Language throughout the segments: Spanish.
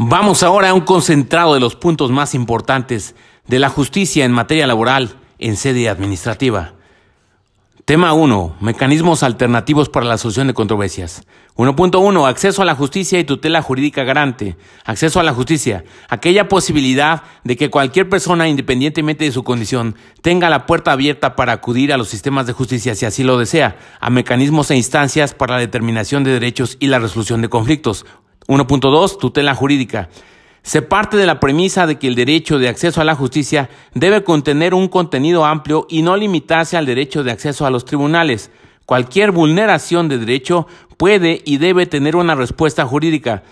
Vamos ahora a un concentrado de los puntos más importantes de la justicia en materia laboral en sede administrativa. Tema 1. Mecanismos alternativos para la solución de controversias. 1.1. Acceso a la justicia y tutela jurídica garante. Acceso a la justicia. Aquella posibilidad de que cualquier persona, independientemente de su condición, tenga la puerta abierta para acudir a los sistemas de justicia si así lo desea, a mecanismos e instancias para la determinación de derechos y la resolución de conflictos. 1.2. Tutela jurídica. Se parte de la premisa de que el derecho de acceso a la justicia debe contener un contenido amplio y no limitarse al derecho de acceso a los tribunales. Cualquier vulneración de derecho puede y debe tener una respuesta jurídica,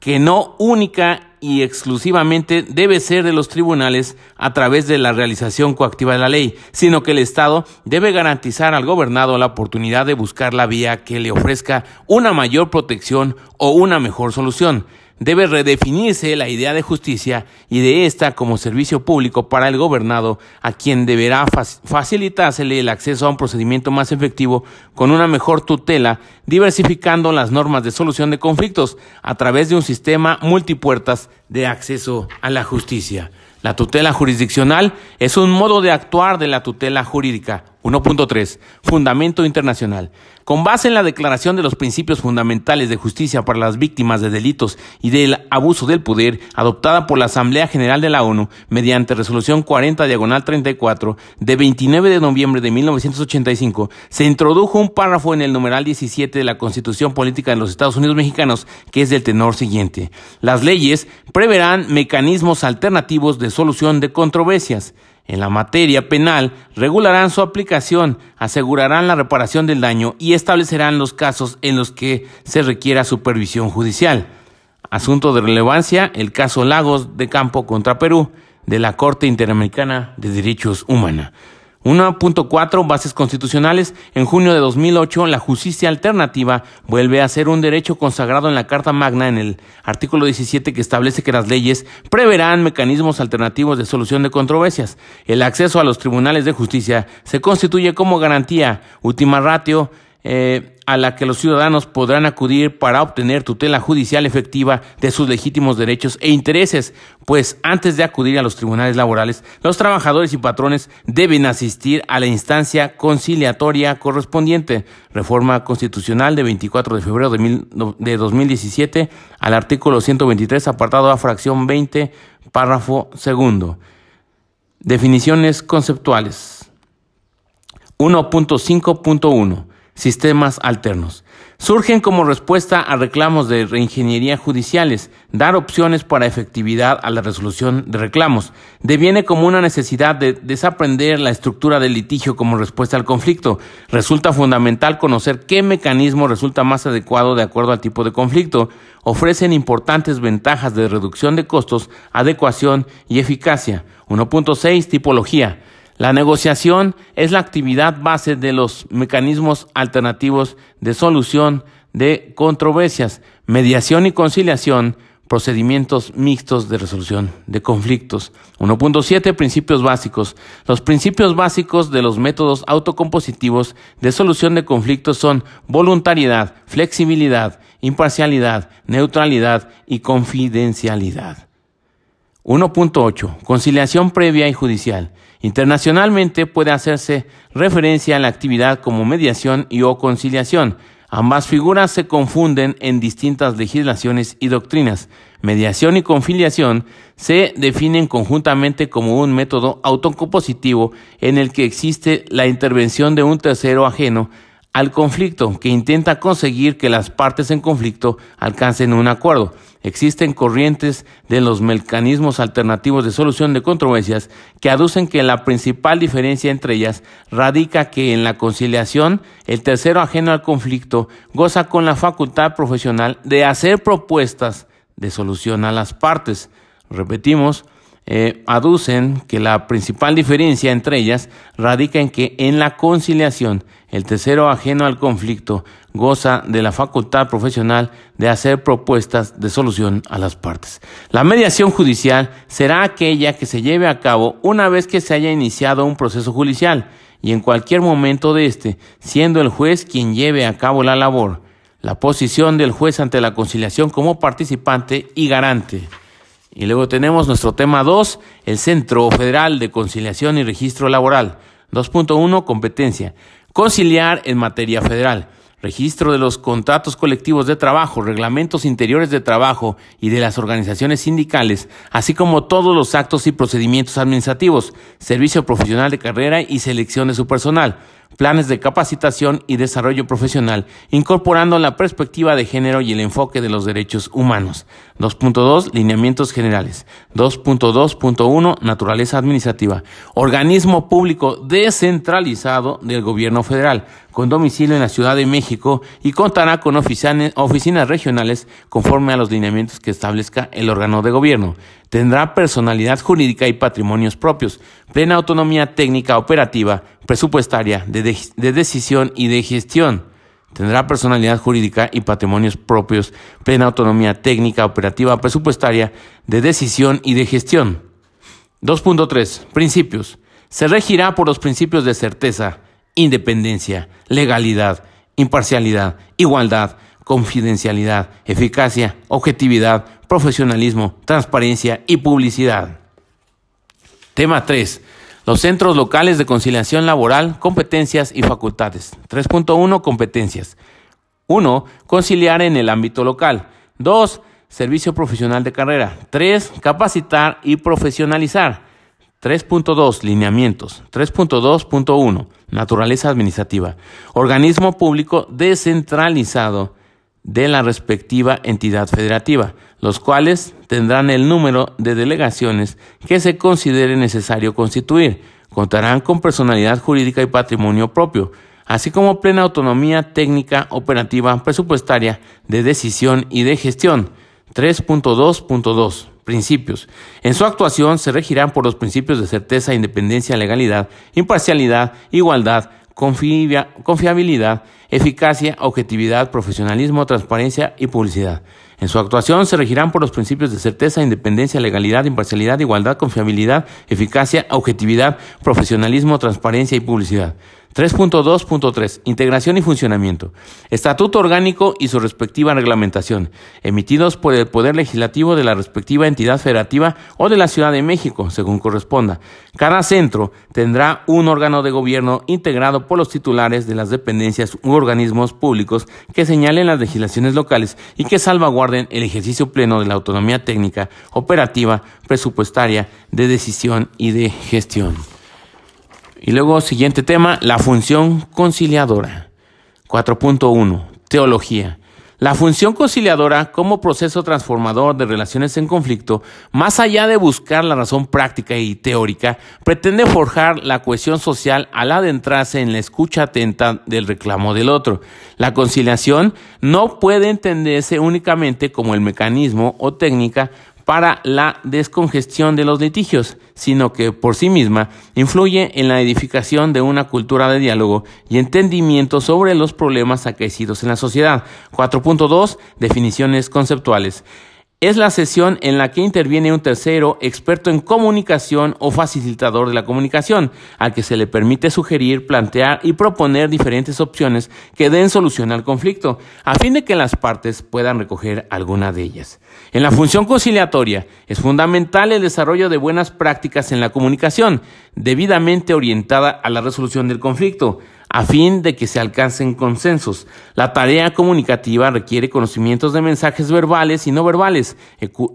que no única y exclusivamente debe ser de los tribunales a través de la realización coactiva de la ley, sino que el Estado debe garantizar al gobernado la oportunidad de buscar la vía que le ofrezca una mayor protección o una mejor solución debe redefinirse la idea de justicia y de esta como servicio público para el gobernado, a quien deberá facilitársele el acceso a un procedimiento más efectivo con una mejor tutela, diversificando las normas de solución de conflictos a través de un sistema multipuertas de acceso a la justicia. La tutela jurisdiccional es un modo de actuar de la tutela jurídica. 1.3. Fundamento internacional. Con base en la Declaración de los Principios Fundamentales de Justicia para las Víctimas de Delitos y del Abuso del Poder, adoptada por la Asamblea General de la ONU mediante Resolución 40 Diagonal 34 de 29 de noviembre de 1985, se introdujo un párrafo en el numeral 17 de la Constitución Política de los Estados Unidos Mexicanos que es del tenor siguiente. Las leyes preverán mecanismos alternativos de solución de controversias en la materia penal regularán su aplicación, asegurarán la reparación del daño y establecerán los casos en los que se requiera supervisión judicial. Asunto de relevancia, el caso Lagos de Campo contra Perú de la Corte Interamericana de Derechos Humanos. 1.4 Bases constitucionales. En junio de 2008, la justicia alternativa vuelve a ser un derecho consagrado en la Carta Magna en el artículo 17 que establece que las leyes preverán mecanismos alternativos de solución de controversias. El acceso a los tribunales de justicia se constituye como garantía, última ratio, eh, a la que los ciudadanos podrán acudir para obtener tutela judicial efectiva de sus legítimos derechos e intereses, pues antes de acudir a los tribunales laborales, los trabajadores y patrones deben asistir a la instancia conciliatoria correspondiente. Reforma constitucional de 24 de febrero de 2017 al artículo 123, apartado a fracción 20, párrafo segundo. Definiciones conceptuales. 1.5.1 sistemas alternos. Surgen como respuesta a reclamos de reingeniería judiciales, dar opciones para efectividad a la resolución de reclamos. Deviene como una necesidad de desaprender la estructura del litigio como respuesta al conflicto. Resulta fundamental conocer qué mecanismo resulta más adecuado de acuerdo al tipo de conflicto. Ofrecen importantes ventajas de reducción de costos, adecuación y eficacia. 1.6 Tipología. La negociación es la actividad base de los mecanismos alternativos de solución de controversias, mediación y conciliación, procedimientos mixtos de resolución de conflictos. 1.7 Principios básicos. Los principios básicos de los métodos autocompositivos de solución de conflictos son voluntariedad, flexibilidad, imparcialidad, neutralidad y confidencialidad. 1.8. Conciliación previa y judicial. Internacionalmente puede hacerse referencia a la actividad como mediación y o conciliación. Ambas figuras se confunden en distintas legislaciones y doctrinas. Mediación y conciliación se definen conjuntamente como un método autocompositivo en el que existe la intervención de un tercero ajeno al conflicto que intenta conseguir que las partes en conflicto alcancen un acuerdo. Existen corrientes de los mecanismos alternativos de solución de controversias que aducen que la principal diferencia entre ellas radica que en la conciliación el tercero ajeno al conflicto goza con la facultad profesional de hacer propuestas de solución a las partes. Repetimos, eh, aducen que la principal diferencia entre ellas radica en que en la conciliación el tercero ajeno al conflicto goza de la facultad profesional de hacer propuestas de solución a las partes. La mediación judicial será aquella que se lleve a cabo una vez que se haya iniciado un proceso judicial y en cualquier momento de este, siendo el juez quien lleve a cabo la labor. la posición del juez ante la conciliación como participante y garante. Y luego tenemos nuestro tema 2, el Centro Federal de Conciliación y Registro Laboral. 2.1, competencia. Conciliar en materia federal. Registro de los contratos colectivos de trabajo, reglamentos interiores de trabajo y de las organizaciones sindicales, así como todos los actos y procedimientos administrativos, servicio profesional de carrera y selección de su personal, planes de capacitación y desarrollo profesional, incorporando la perspectiva de género y el enfoque de los derechos humanos. 2.2 Lineamientos generales. 2.2.1 Naturaleza administrativa. Organismo público descentralizado del gobierno federal, con domicilio en la Ciudad de México y contará con oficinas regionales conforme a los lineamientos que establezca el órgano de gobierno. Tendrá personalidad jurídica y patrimonios propios, plena autonomía técnica operativa, presupuestaria, de, de decisión y de gestión. Tendrá personalidad jurídica y patrimonios propios, plena autonomía técnica, operativa, presupuestaria, de decisión y de gestión. 2.3. Principios. Se regirá por los principios de certeza, independencia, legalidad, imparcialidad, igualdad, confidencialidad, eficacia, objetividad, profesionalismo, transparencia y publicidad. Tema 3. Los centros locales de conciliación laboral, competencias y facultades. 3.1 Competencias. 1. Conciliar en el ámbito local. 2. Servicio profesional de carrera. 3. Capacitar y profesionalizar. 3.2 Lineamientos. 3.2.1 Naturaleza administrativa. Organismo público descentralizado de la respectiva entidad federativa, los cuales tendrán el número de delegaciones que se considere necesario constituir. Contarán con personalidad jurídica y patrimonio propio, así como plena autonomía técnica, operativa, presupuestaria, de decisión y de gestión. 3.2.2 Principios. En su actuación se regirán por los principios de certeza, independencia, legalidad, imparcialidad, igualdad, confiabilidad, eficacia, objetividad, profesionalismo, transparencia y publicidad. En su actuación se regirán por los principios de certeza, independencia, legalidad, imparcialidad, igualdad, confiabilidad, eficacia, objetividad, profesionalismo, transparencia y publicidad. 3.2.3 Integración y funcionamiento. Estatuto orgánico y su respectiva reglamentación, emitidos por el Poder Legislativo de la respectiva entidad federativa o de la Ciudad de México, según corresponda. Cada centro tendrá un órgano de gobierno integrado por los titulares de las dependencias u organismos públicos que señalen las legislaciones locales y que salvaguarden el ejercicio pleno de la autonomía técnica, operativa, presupuestaria, de decisión y de gestión. Y luego, siguiente tema, la función conciliadora. 4.1. Teología. La función conciliadora como proceso transformador de relaciones en conflicto, más allá de buscar la razón práctica y teórica, pretende forjar la cohesión social al adentrarse en la escucha atenta del reclamo del otro. La conciliación no puede entenderse únicamente como el mecanismo o técnica para la descongestión de los litigios, sino que por sí misma influye en la edificación de una cultura de diálogo y entendimiento sobre los problemas acaecidos en la sociedad. 4.2 Definiciones conceptuales es la sesión en la que interviene un tercero experto en comunicación o facilitador de la comunicación, al que se le permite sugerir, plantear y proponer diferentes opciones que den solución al conflicto, a fin de que las partes puedan recoger alguna de ellas. En la función conciliatoria es fundamental el desarrollo de buenas prácticas en la comunicación, debidamente orientada a la resolución del conflicto, a fin de que se alcancen consensos. La tarea comunicativa requiere conocimientos de mensajes verbales y no verbales,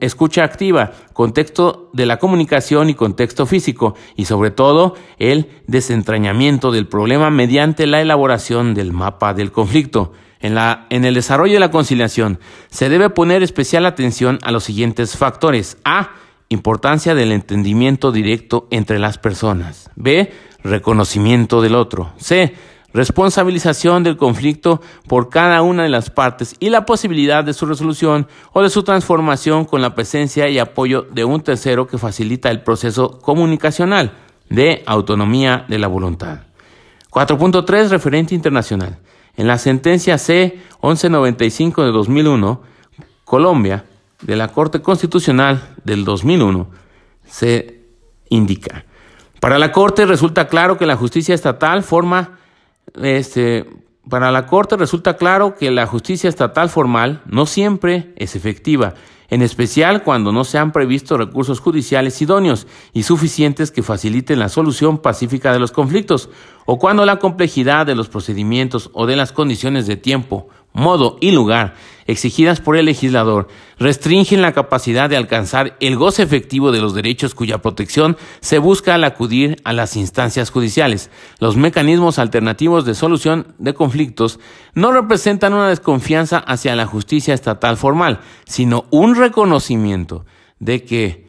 escucha activa, contexto de la comunicación y contexto físico, y sobre todo el desentrañamiento del problema mediante la elaboración del mapa del conflicto. En, la, en el desarrollo de la conciliación se debe poner especial atención a los siguientes factores. A. Importancia del entendimiento directo entre las personas. B reconocimiento del otro. C. Responsabilización del conflicto por cada una de las partes y la posibilidad de su resolución o de su transformación con la presencia y apoyo de un tercero que facilita el proceso comunicacional de autonomía de la voluntad. 4.3 Referente internacional. En la sentencia C 1195 de 2001, Colombia, de la Corte Constitucional del 2001, se indica para la Corte resulta claro que la justicia estatal forma, este, para la Corte resulta claro que la justicia estatal formal no siempre es efectiva, en especial cuando no se han previsto recursos judiciales idóneos y suficientes que faciliten la solución pacífica de los conflictos, o cuando la complejidad de los procedimientos o de las condiciones de tiempo modo y lugar exigidas por el legislador restringen la capacidad de alcanzar el goce efectivo de los derechos cuya protección se busca al acudir a las instancias judiciales. Los mecanismos alternativos de solución de conflictos no representan una desconfianza hacia la justicia estatal formal, sino un reconocimiento de que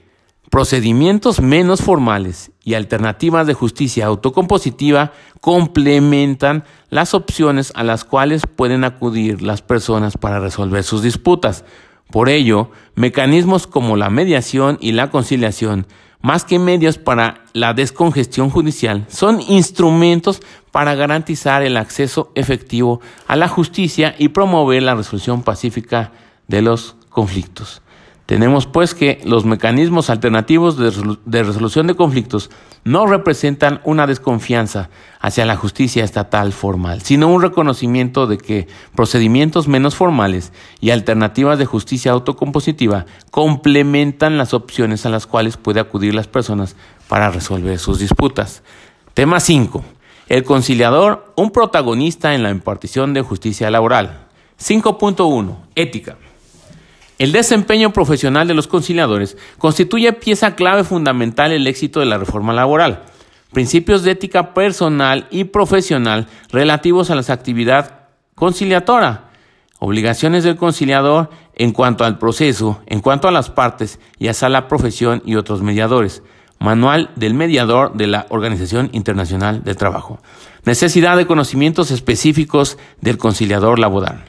procedimientos menos formales y alternativas de justicia autocompositiva complementan las opciones a las cuales pueden acudir las personas para resolver sus disputas. Por ello, mecanismos como la mediación y la conciliación, más que medios para la descongestión judicial, son instrumentos para garantizar el acceso efectivo a la justicia y promover la resolución pacífica de los conflictos. Tenemos pues que los mecanismos alternativos de, resolución de conflictos no representan una desconfianza hacia la justicia estatal formal, sino un reconocimiento de que procedimientos menos formales y alternativas de justicia autocompositiva complementan las opciones a las cuales puede acudir las personas para resolver sus disputas. Tema 5. El conciliador, un protagonista en la impartición de justicia laboral. 5.1. Ética. El desempeño profesional de los conciliadores constituye pieza clave fundamental en el éxito de la reforma laboral. Principios de ética personal y profesional relativos a la actividad conciliatoria. Obligaciones del conciliador en cuanto al proceso, en cuanto a las partes y hasta la profesión y otros mediadores. Manual del mediador de la Organización Internacional del Trabajo. Necesidad de conocimientos específicos del conciliador laboral.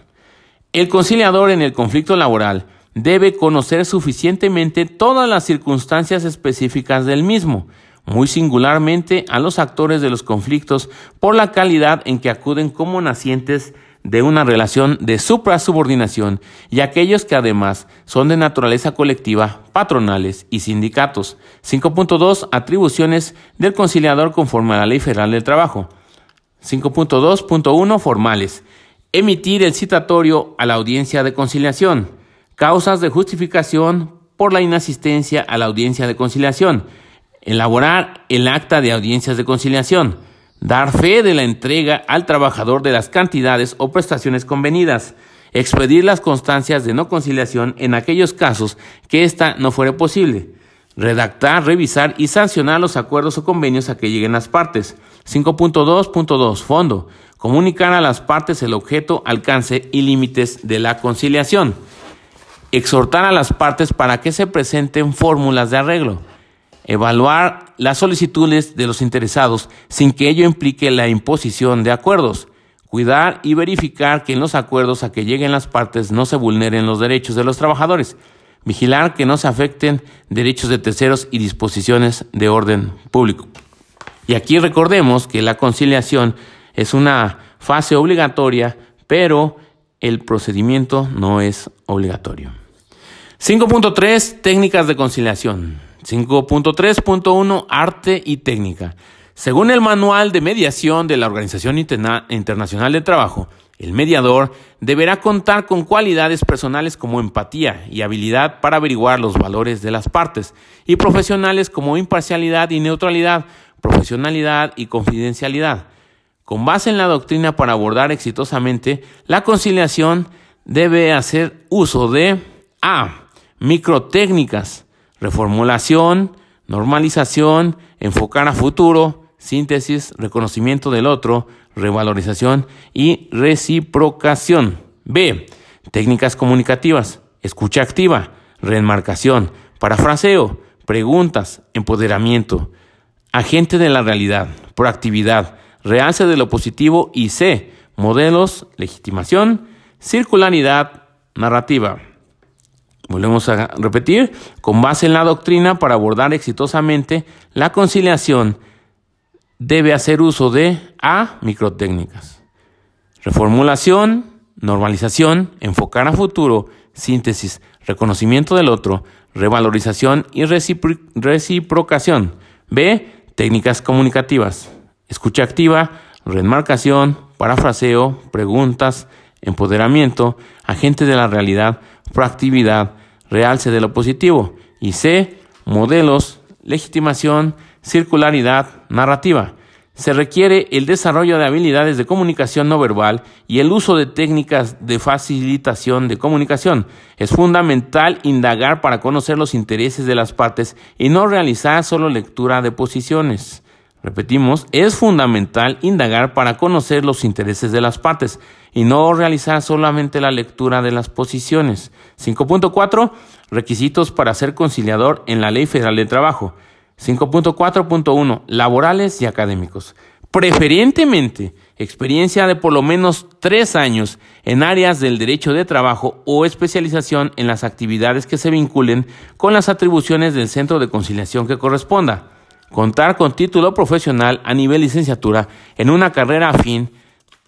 El conciliador en el conflicto laboral debe conocer suficientemente todas las circunstancias específicas del mismo, muy singularmente a los actores de los conflictos por la calidad en que acuden como nacientes de una relación de suprasubordinación y aquellos que además son de naturaleza colectiva, patronales y sindicatos. 5.2 Atribuciones del conciliador conforme a la Ley Federal del Trabajo. 5.2.1 Formales. Emitir el citatorio a la audiencia de conciliación. Causas de justificación por la inasistencia a la audiencia de conciliación. Elaborar el acta de audiencias de conciliación. Dar fe de la entrega al trabajador de las cantidades o prestaciones convenidas. Expedir las constancias de no conciliación en aquellos casos que ésta no fuere posible. Redactar, revisar y sancionar los acuerdos o convenios a que lleguen las partes. 5.2.2. Fondo. Comunicar a las partes el objeto, alcance y límites de la conciliación exhortar a las partes para que se presenten fórmulas de arreglo, evaluar las solicitudes de los interesados sin que ello implique la imposición de acuerdos, cuidar y verificar que en los acuerdos a que lleguen las partes no se vulneren los derechos de los trabajadores, vigilar que no se afecten derechos de terceros y disposiciones de orden público. Y aquí recordemos que la conciliación es una fase obligatoria, pero el procedimiento no es obligatorio. 5.3 Técnicas de conciliación. 5.3.1 Arte y técnica. Según el manual de mediación de la Organización Internacional del Trabajo, el mediador deberá contar con cualidades personales como empatía y habilidad para averiguar los valores de las partes, y profesionales como imparcialidad y neutralidad, profesionalidad y confidencialidad. Con base en la doctrina para abordar exitosamente la conciliación, debe hacer uso de A. Microtécnicas, reformulación, normalización, enfocar a futuro, síntesis, reconocimiento del otro, revalorización y reciprocación. B. Técnicas comunicativas, escucha activa, remarcación, parafraseo, preguntas, empoderamiento, agente de la realidad, proactividad, realce de lo positivo y C, modelos, legitimación, circularidad, narrativa. Volvemos a repetir, con base en la doctrina para abordar exitosamente la conciliación, debe hacer uso de A, microtécnicas. Reformulación, normalización, enfocar a futuro, síntesis, reconocimiento del otro, revalorización y reciprocación. B, técnicas comunicativas escucha activa, remarcación, parafraseo, preguntas, empoderamiento, agente de la realidad, proactividad, realce de lo positivo. Y C, modelos, legitimación, circularidad, narrativa. Se requiere el desarrollo de habilidades de comunicación no verbal y el uso de técnicas de facilitación de comunicación. Es fundamental indagar para conocer los intereses de las partes y no realizar solo lectura de posiciones. Repetimos, es fundamental indagar para conocer los intereses de las partes y no realizar solamente la lectura de las posiciones. 5.4. Requisitos para ser conciliador en la Ley Federal de Trabajo. 5.4.1. Laborales y académicos. Preferentemente, experiencia de por lo menos tres años en áreas del derecho de trabajo o especialización en las actividades que se vinculen con las atribuciones del centro de conciliación que corresponda. Contar con título profesional a nivel licenciatura en una carrera afín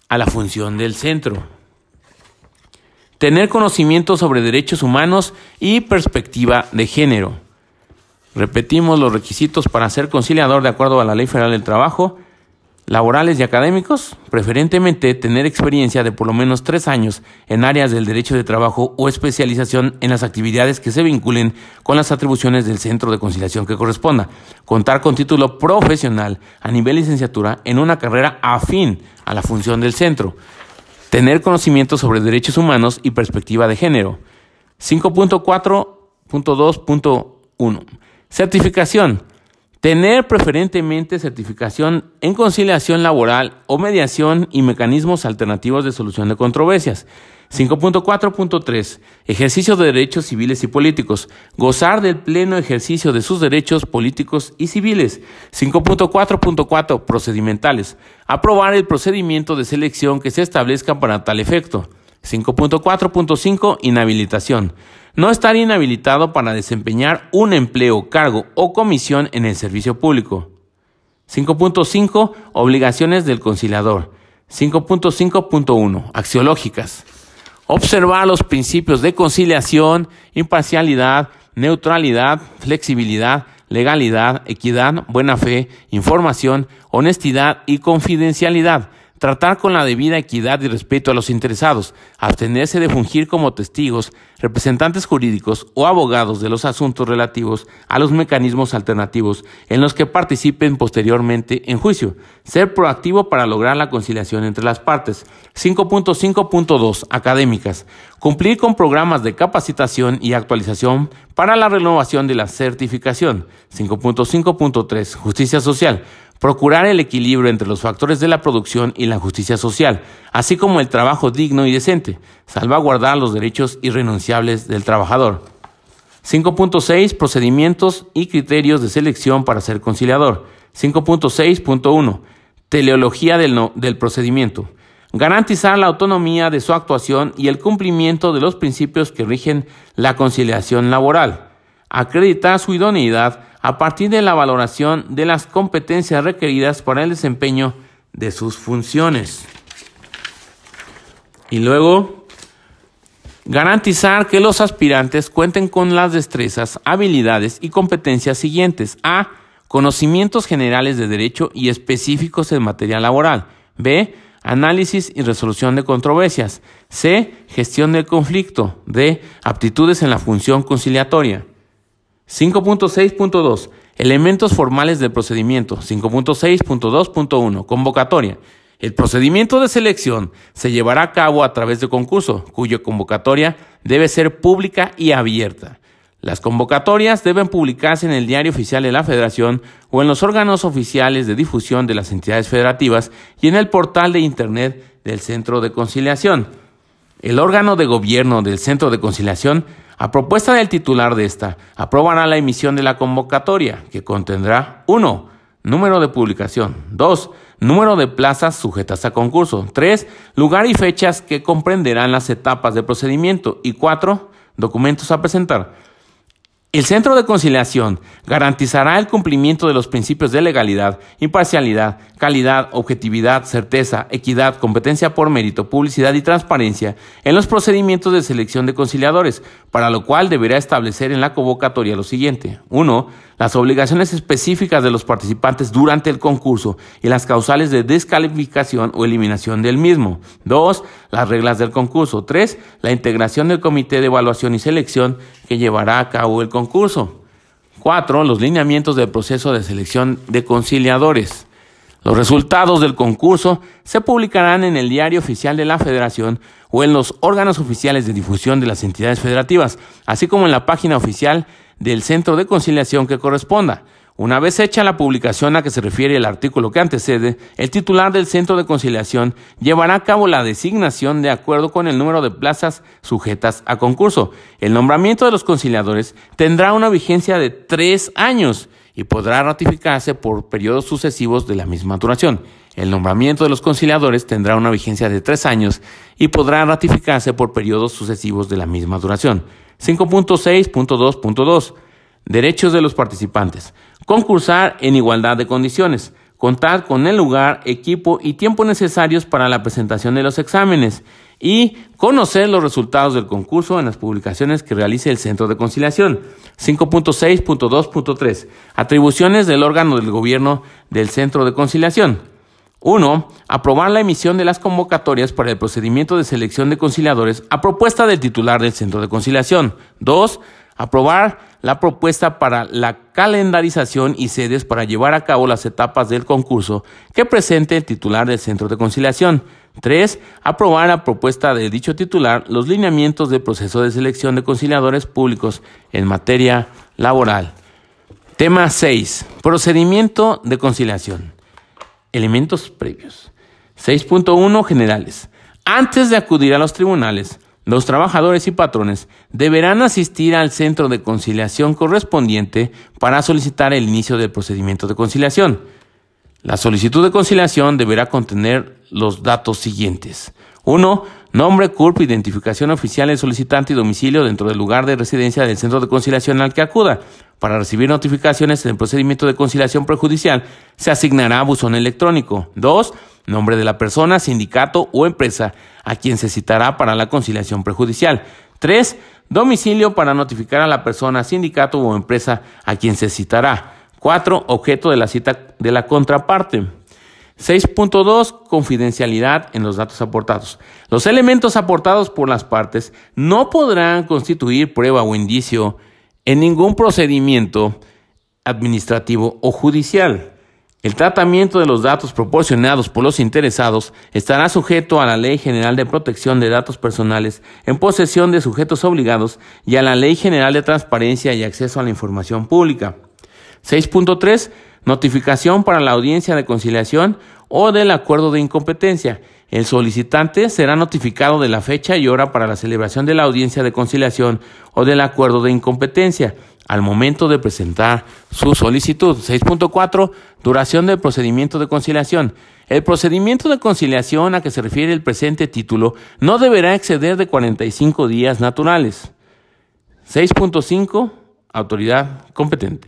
a la función del centro. Tener conocimiento sobre derechos humanos y perspectiva de género. Repetimos los requisitos para ser conciliador de acuerdo a la Ley Federal del Trabajo, laborales y académicos, preferentemente tener experiencia de por lo menos tres años en áreas del derecho de trabajo o especialización en las actividades que se vinculen con las atribuciones del centro de conciliación que corresponda, contar con título profesional a nivel licenciatura en una carrera afín a la función del centro, tener conocimiento sobre derechos humanos y perspectiva de género. 5.4.2.1 Certificación. Tener preferentemente certificación en conciliación laboral o mediación y mecanismos alternativos de solución de controversias. 5.4.3. Ejercicio de derechos civiles y políticos. Gozar del pleno ejercicio de sus derechos políticos y civiles. 5.4.4. Procedimentales. Aprobar el procedimiento de selección que se establezca para tal efecto. 5.4.5 Inhabilitación. No estar inhabilitado para desempeñar un empleo, cargo o comisión en el servicio público. 5.5 Obligaciones del conciliador. 5.5.1 Axiológicas. Observar los principios de conciliación, imparcialidad, neutralidad, flexibilidad, legalidad, equidad, buena fe, información, honestidad y confidencialidad tratar con la debida equidad y respeto a los interesados, abstenerse de fungir como testigos, representantes jurídicos o abogados de los asuntos relativos a los mecanismos alternativos en los que participen posteriormente en juicio, ser proactivo para lograr la conciliación entre las partes. 5.5.2 Académicas. Cumplir con programas de capacitación y actualización para la renovación de la certificación. 5.5.3 Justicia social procurar el equilibrio entre los factores de la producción y la justicia social, así como el trabajo digno y decente, salvaguardar los derechos irrenunciables del trabajador. 5.6 Procedimientos y criterios de selección para ser conciliador. 5.6.1 Teleología del, procedimiento. Garantizar la autonomía de su actuación y el cumplimiento de los principios que rigen la conciliación laboral. Acreditar su idoneidad a partir de la valoración de las competencias requeridas para el desempeño de sus funciones. Y luego, garantizar que los aspirantes cuenten con las destrezas, habilidades y competencias siguientes. A. Conocimientos generales de derecho y específicos en materia laboral. B. Análisis y resolución de controversias. C. Gestión del conflicto. D. Aptitudes en la función conciliatoria. 5.6.2 Elementos formales del procedimiento. 5.6.2.1 Convocatoria. El procedimiento de selección se llevará a cabo a través de concurso, cuya convocatoria debe ser pública y abierta. Las convocatorias deben publicarse en el Diario Oficial de la Federación o en los órganos oficiales de difusión de las entidades federativas y en el portal de Internet del Centro de Conciliación. El órgano de gobierno del Centro de Conciliación a propuesta del titular de esta, aprobará la emisión de la convocatoria, que contendrá 1. Número de publicación. 2. Número de plazas sujetas a concurso. 3. Lugar y fechas que comprenderán las etapas de procedimiento. Y 4. Documentos a presentar. El Centro de Conciliación garantizará el cumplimiento de los principios de legalidad, imparcialidad, calidad, objetividad, certeza, equidad, competencia por mérito, publicidad y transparencia en los procedimientos de selección de conciliadores, para lo cual deberá establecer en la convocatoria lo siguiente. 1. Las obligaciones específicas de los participantes durante el concurso y las causales de descalificación o eliminación del mismo. 2. Las reglas del concurso. 3. La integración del comité de evaluación y selección que llevará a cabo el concurso. 4. Los lineamientos del proceso de selección de conciliadores. Los resultados del concurso se publicarán en el diario oficial de la Federación o en los órganos oficiales de difusión de las entidades federativas, así como en la página oficial del centro de conciliación que corresponda. Una vez hecha la publicación a que se refiere el artículo que antecede, el titular del centro de conciliación llevará a cabo la designación de acuerdo con el número de plazas sujetas a concurso. El nombramiento de los conciliadores tendrá una vigencia de tres años y podrá ratificarse por periodos sucesivos de la misma duración. El nombramiento de los conciliadores tendrá una vigencia de tres años y podrá ratificarse por periodos sucesivos de la misma duración. 5.6.2.2 Derechos de los participantes. Concursar en igualdad de condiciones. Contar con el lugar, equipo y tiempo necesarios para la presentación de los exámenes. Y conocer los resultados del concurso en las publicaciones que realice el Centro de Conciliación. 5.6.2.3. Atribuciones del órgano del gobierno del Centro de Conciliación. 1. Aprobar la emisión de las convocatorias para el procedimiento de selección de conciliadores a propuesta del titular del Centro de Conciliación. 2 Aprobar la propuesta para la calendarización y sedes para llevar a cabo las etapas del concurso que presente el titular del centro de conciliación. 3. Aprobar la propuesta de dicho titular los lineamientos del proceso de selección de conciliadores públicos en materia laboral. Tema 6. Procedimiento de conciliación. Elementos previos. 6.1 generales. Antes de acudir a los tribunales, los trabajadores y patrones deberán asistir al centro de conciliación correspondiente para solicitar el inicio del procedimiento de conciliación. La solicitud de conciliación deberá contener los datos siguientes. 1. Nombre, CURP, identificación oficial del solicitante y domicilio dentro del lugar de residencia del centro de conciliación al que acuda. Para recibir notificaciones en el procedimiento de conciliación prejudicial, se asignará buzón electrónico. 2 nombre de la persona, sindicato o empresa a quien se citará para la conciliación prejudicial. 3. Domicilio para notificar a la persona, sindicato o empresa a quien se citará. 4. Objeto de la cita de la contraparte. 6.2. Confidencialidad en los datos aportados. Los elementos aportados por las partes no podrán constituir prueba o indicio en ningún procedimiento administrativo o judicial. El tratamiento de los datos proporcionados por los interesados estará sujeto a la Ley General de Protección de Datos Personales en posesión de sujetos obligados y a la Ley General de Transparencia y Acceso a la Información Pública. 6.3. Notificación para la audiencia de conciliación o del acuerdo de incompetencia. El solicitante será notificado de la fecha y hora para la celebración de la audiencia de conciliación o del acuerdo de incompetencia al momento de presentar su solicitud. 6.4. Duración del procedimiento de conciliación. El procedimiento de conciliación a que se refiere el presente título no deberá exceder de 45 días naturales. 6.5. Autoridad competente.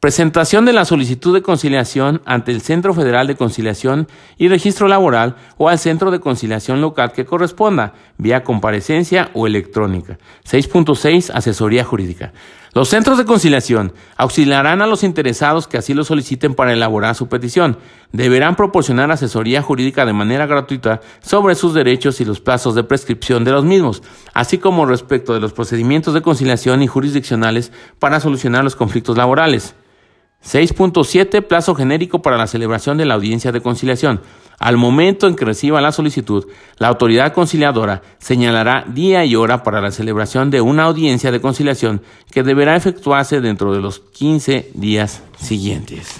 Presentación de la solicitud de conciliación ante el Centro Federal de Conciliación y Registro Laboral o al Centro de Conciliación Local que corresponda, vía comparecencia o electrónica. 6.6. Asesoría jurídica. Los centros de conciliación auxiliarán a los interesados que así lo soliciten para elaborar su petición. Deberán proporcionar asesoría jurídica de manera gratuita sobre sus derechos y los plazos de prescripción de los mismos, así como respecto de los procedimientos de conciliación y jurisdiccionales para solucionar los conflictos laborales. 6.7 Plazo genérico para la celebración de la audiencia de conciliación. Al momento en que reciba la solicitud, la autoridad conciliadora señalará día y hora para la celebración de una audiencia de conciliación que deberá efectuarse dentro de los 15 días siguientes.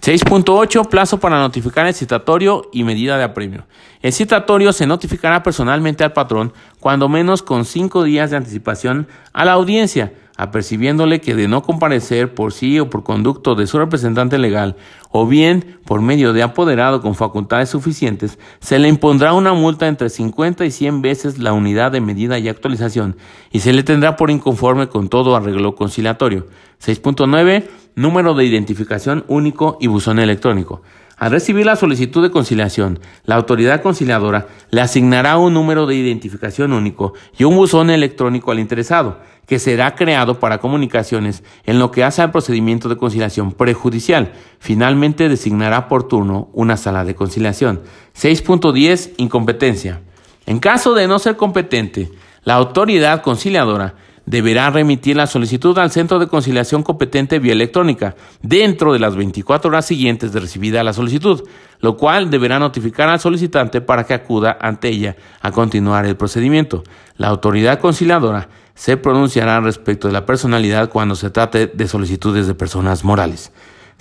6.8 Plazo para notificar el citatorio y medida de apremio. El citatorio se notificará personalmente al patrón cuando menos con 5 días de anticipación a la audiencia apercibiéndole que de no comparecer por sí o por conducto de su representante legal, o bien por medio de apoderado con facultades suficientes, se le impondrá una multa entre 50 y 100 veces la unidad de medida y actualización, y se le tendrá por inconforme con todo arreglo conciliatorio. 6.9. Número de identificación único y buzón electrónico. Al recibir la solicitud de conciliación, la autoridad conciliadora le asignará un número de identificación único y un buzón electrónico al interesado, que será creado para comunicaciones en lo que hace al procedimiento de conciliación prejudicial. Finalmente designará por turno una sala de conciliación. 6.10. Incompetencia. En caso de no ser competente, la autoridad conciliadora deberá remitir la solicitud al centro de conciliación competente vía electrónica dentro de las 24 horas siguientes de recibida la solicitud, lo cual deberá notificar al solicitante para que acuda ante ella a continuar el procedimiento. La autoridad conciliadora se pronunciará respecto de la personalidad cuando se trate de solicitudes de personas morales.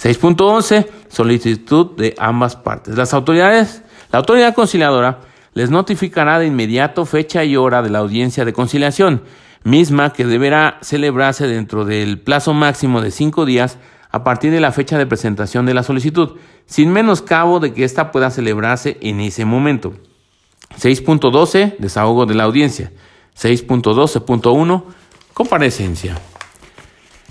6.11. Solicitud de ambas partes. Las autoridades, la autoridad conciliadora les notificará de inmediato fecha y hora de la audiencia de conciliación misma que deberá celebrarse dentro del plazo máximo de cinco días a partir de la fecha de presentación de la solicitud, sin menoscabo de que ésta pueda celebrarse en ese momento. 6.12 Desahogo de la audiencia. 6.12.1 Comparecencia.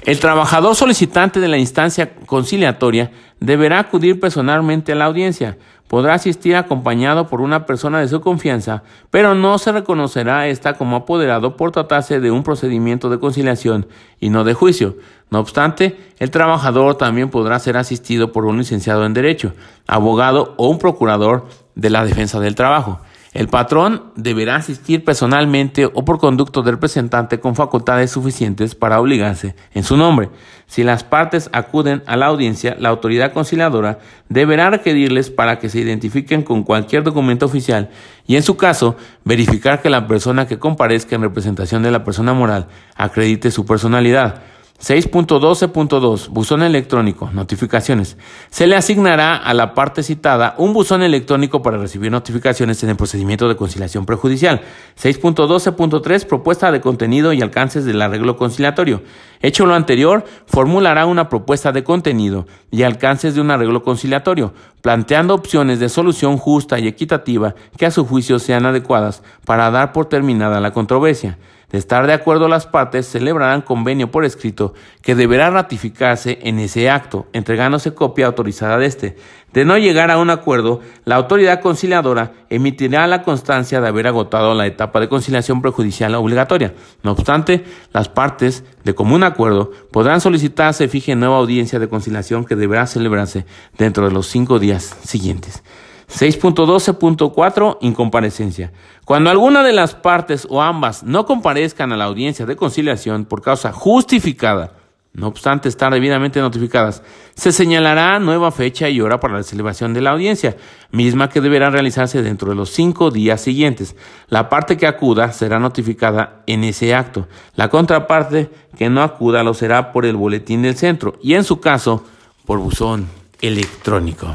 El trabajador solicitante de la instancia conciliatoria deberá acudir personalmente a la audiencia, podrá asistir acompañado por una persona de su confianza, pero no se reconocerá esta como apoderado por tratarse de un procedimiento de conciliación y no de juicio. No obstante, el trabajador también podrá ser asistido por un licenciado en Derecho, abogado o un procurador de la defensa del trabajo. El patrón deberá asistir personalmente o por conducto del representante con facultades suficientes para obligarse en su nombre. Si las partes acuden a la audiencia, la autoridad conciliadora deberá requerirles para que se identifiquen con cualquier documento oficial y, en su caso, verificar que la persona que comparezca en representación de la persona moral acredite su personalidad. 6.12.2 Buzón electrónico. Notificaciones. Se le asignará a la parte citada un buzón electrónico para recibir notificaciones en el procedimiento de conciliación prejudicial. 6.12.3 Propuesta de contenido y alcances del arreglo conciliatorio. Hecho lo anterior, formulará una propuesta de contenido y alcances de un arreglo conciliatorio, planteando opciones de solución justa y equitativa que a su juicio sean adecuadas para dar por terminada la controversia. De estar de acuerdo las partes, celebrarán convenio por escrito que deberá ratificarse en ese acto, entregándose copia autorizada de este. De no llegar a un acuerdo, la autoridad conciliadora emitirá la constancia de haber agotado la etapa de conciliación prejudicial obligatoria. No obstante, las partes, de común acuerdo, podrán solicitar se fije nueva audiencia de conciliación que deberá celebrarse dentro de los cinco días siguientes. 6.12.4 Incomparecencia. Cuando alguna de las partes o ambas no comparezcan a la audiencia de conciliación por causa justificada, no obstante estar debidamente notificadas, se señalará nueva fecha y hora para la celebración de la audiencia, misma que deberá realizarse dentro de los cinco días siguientes. La parte que acuda será notificada en ese acto. La contraparte que no acuda lo será por el boletín del centro y en su caso por buzón electrónico.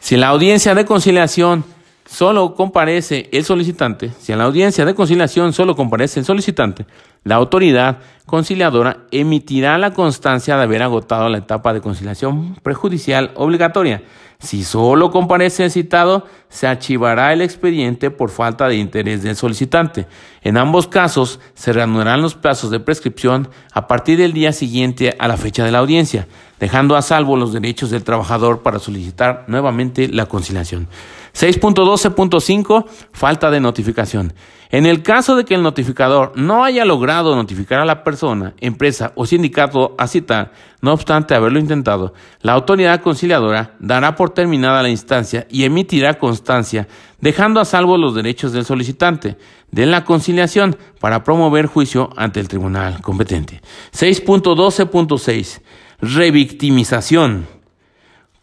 Si la audiencia de conciliación solo comparece el solicitante, si en la audiencia de conciliación solo comparece el solicitante, la autoridad conciliadora emitirá la constancia de haber agotado la etapa de conciliación prejudicial obligatoria. Si solo comparece el citado, se archivará el expediente por falta de interés del solicitante. En ambos casos, se reanudarán los plazos de prescripción a partir del día siguiente a la fecha de la audiencia, dejando a salvo los derechos del trabajador para solicitar nuevamente la conciliación. 6.12.5 Falta de notificación. En el caso de que el notificador no haya logrado notificar a la persona, empresa o sindicato a citar, no obstante haberlo intentado, la autoridad conciliadora dará por terminada la instancia y emitirá constancia, dejando a salvo los derechos del solicitante de la conciliación para promover juicio ante el tribunal competente. 6.12.6 Revictimización.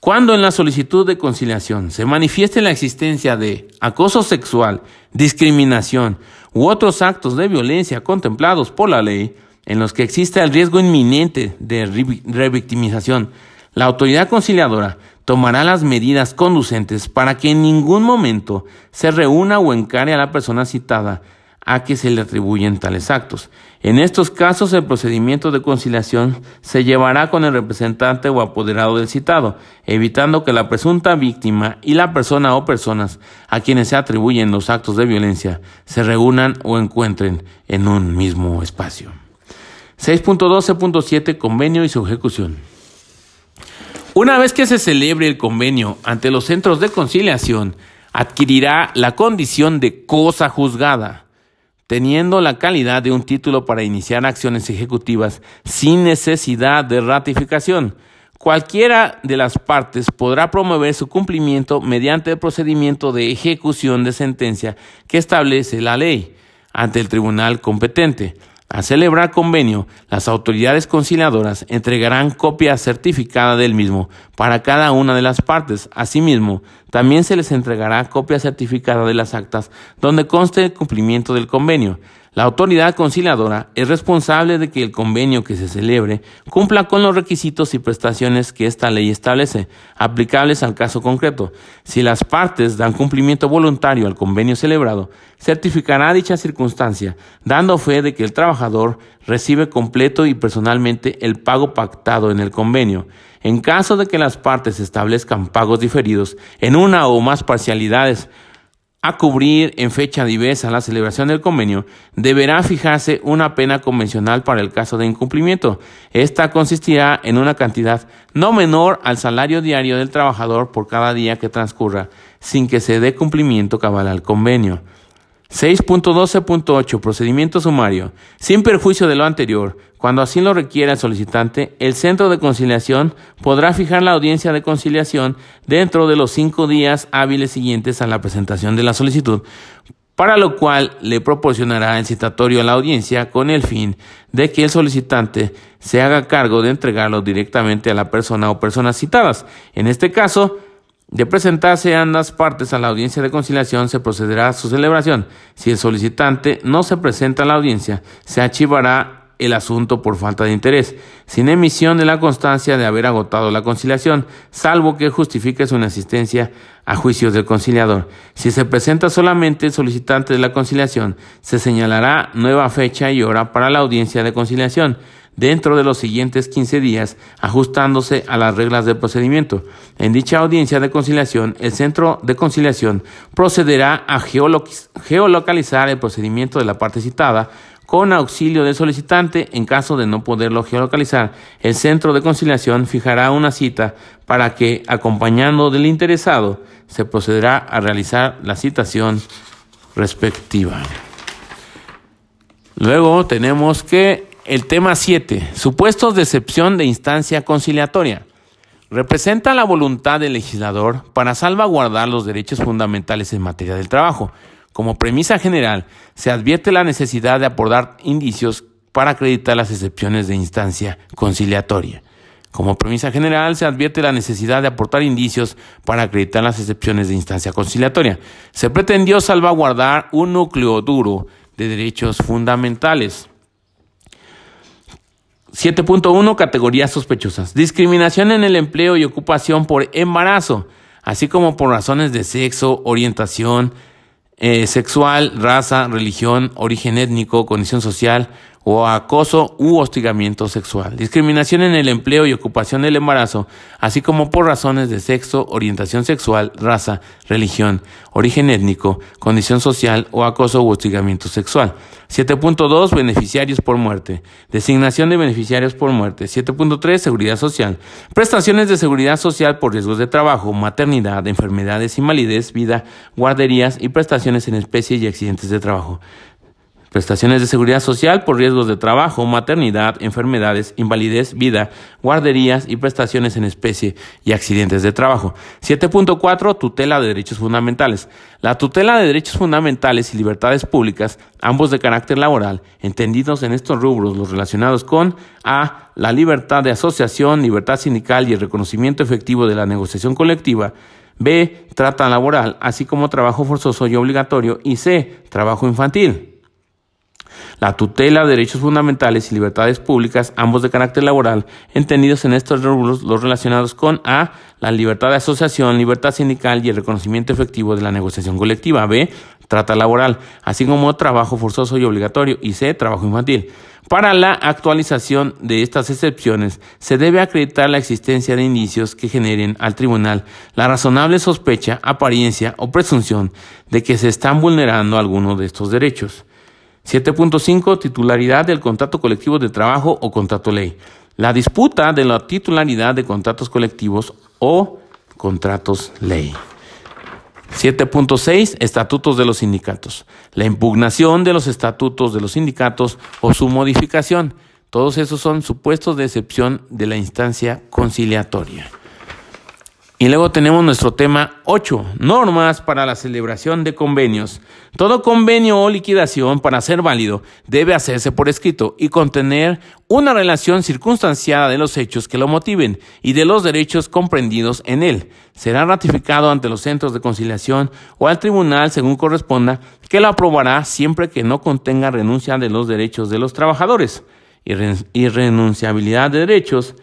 Cuando en la solicitud de conciliación se manifieste la existencia de acoso sexual, discriminación u otros actos de violencia contemplados por la ley, en los que existe el riesgo inminente de revictimización, la autoridad conciliadora tomará las medidas conducentes para que en ningún momento se reúna o encare a la persona citada a que se le atribuyen tales actos. En estos casos, el procedimiento de conciliación se llevará con el representante o apoderado del citado, evitando que la presunta víctima y la persona o personas a quienes se atribuyen los actos de violencia se reúnan o encuentren en un mismo espacio. 6.12.7 Convenio y su ejecución. Una vez que se celebre el convenio ante los centros de conciliación, adquirirá la condición de cosa juzgada, teniendo la calidad de un título para iniciar acciones ejecutivas sin necesidad de ratificación. Cualquiera de las partes podrá promover su cumplimiento mediante el procedimiento de ejecución de sentencia que establece la ley ante el tribunal competente. Al celebrar convenio, las autoridades conciliadoras entregarán copia certificada del mismo para cada una de las partes. Asimismo, también se les entregará copia certificada de las actas donde conste el cumplimiento del convenio. La autoridad conciliadora es responsable de que el convenio que se celebre cumpla con los requisitos y prestaciones que esta ley establece, aplicables al caso concreto. Si las partes dan cumplimiento voluntario al convenio celebrado, certificará dicha circunstancia, dando fe de que el trabajador recibe completo y personalmente el pago pactado en el convenio. En caso de que las partes establezcan pagos diferidos en una o más parcialidades, a cubrir en fecha diversa la celebración del convenio, deberá fijarse una pena convencional para el caso de incumplimiento. Esta consistirá en una cantidad no menor al salario diario del trabajador por cada día que transcurra sin que se dé cumplimiento cabal al convenio. 6.12.8 Procedimiento sumario. Sin perjuicio de lo anterior, cuando así lo requiera el solicitante, el centro de conciliación podrá fijar la audiencia de conciliación dentro de los cinco días hábiles siguientes a la presentación de la solicitud, para lo cual le proporcionará el citatorio a la audiencia con el fin de que el solicitante se haga cargo de entregarlo directamente a la persona o personas citadas. En este caso, de presentarse ambas partes a la audiencia de conciliación, se procederá a su celebración. Si el solicitante no se presenta a la audiencia, se archivará el asunto por falta de interés, sin emisión de la constancia de haber agotado la conciliación, salvo que justifique su inasistencia a juicios del conciliador. Si se presenta solamente el solicitante de la conciliación, se señalará nueva fecha y hora para la audiencia de conciliación dentro de los siguientes 15 días, ajustándose a las reglas del procedimiento. En dicha audiencia de conciliación, el centro de conciliación procederá a geolocalizar el procedimiento de la parte citada con auxilio del solicitante. En caso de no poderlo geolocalizar, el centro de conciliación fijará una cita para que, acompañando del interesado, se procederá a realizar la citación respectiva. Luego tenemos que el tema 7. Supuestos de excepción de instancia conciliatoria. Representa la voluntad del legislador para salvaguardar los derechos fundamentales en materia del trabajo. Como premisa general, se advierte la necesidad de aportar indicios para acreditar las excepciones de instancia conciliatoria. Como premisa general, se advierte la necesidad de aportar indicios para acreditar las excepciones de instancia conciliatoria. Se pretendió salvaguardar un núcleo duro de derechos fundamentales. 7.1 Categorías sospechosas. Discriminación en el empleo y ocupación por embarazo, así como por razones de sexo, orientación eh, sexual, raza, religión, origen étnico, condición social o acoso u hostigamiento sexual, discriminación en el empleo y ocupación del embarazo, así como por razones de sexo, orientación sexual, raza, religión, origen étnico, condición social o acoso u hostigamiento sexual. 7.2 Beneficiarios por muerte. Designación de beneficiarios por muerte. 7.3 Seguridad social. Prestaciones de seguridad social por riesgos de trabajo, maternidad, enfermedades, invalidez, vida, guarderías y prestaciones en especie y accidentes de trabajo prestaciones de seguridad social por riesgos de trabajo, maternidad, enfermedades, invalidez, vida, guarderías y prestaciones en especie y accidentes de trabajo. 7.4. Tutela de derechos fundamentales. La tutela de derechos fundamentales y libertades públicas, ambos de carácter laboral, entendidos en estos rubros los relacionados con A. La libertad de asociación, libertad sindical y el reconocimiento efectivo de la negociación colectiva. B. Trata laboral, así como trabajo forzoso y obligatorio. Y C. Trabajo infantil. La tutela de derechos fundamentales y libertades públicas, ambos de carácter laboral, entendidos en estos rubros los relacionados con A. La libertad de asociación, libertad sindical y el reconocimiento efectivo de la negociación colectiva. B. Trata laboral, así como trabajo forzoso y obligatorio. Y C. Trabajo infantil. Para la actualización de estas excepciones, se debe acreditar la existencia de indicios que generen al tribunal la razonable sospecha, apariencia o presunción de que se están vulnerando algunos de estos derechos. 7.5. Titularidad del contrato colectivo de trabajo o contrato ley. La disputa de la titularidad de contratos colectivos o contratos ley. 7.6. Estatutos de los sindicatos. La impugnación de los estatutos de los sindicatos o su modificación. Todos esos son supuestos de excepción de la instancia conciliatoria. Y luego tenemos nuestro tema 8, normas para la celebración de convenios. Todo convenio o liquidación, para ser válido, debe hacerse por escrito y contener una relación circunstanciada de los hechos que lo motiven y de los derechos comprendidos en él. Será ratificado ante los centros de conciliación o al tribunal según corresponda, que lo aprobará siempre que no contenga renuncia de los derechos de los trabajadores. y renunciabilidad de derechos,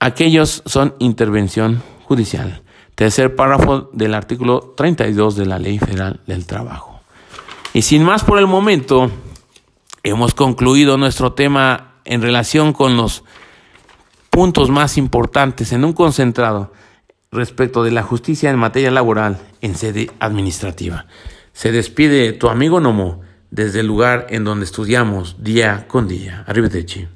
aquellos son intervención judicial. Tercer párrafo del artículo 32 de la Ley Federal del Trabajo. Y sin más por el momento, hemos concluido nuestro tema en relación con los puntos más importantes en un concentrado respecto de la justicia en materia laboral en sede administrativa. Se despide tu amigo Nomo desde el lugar en donde estudiamos día con día. Arrivederci.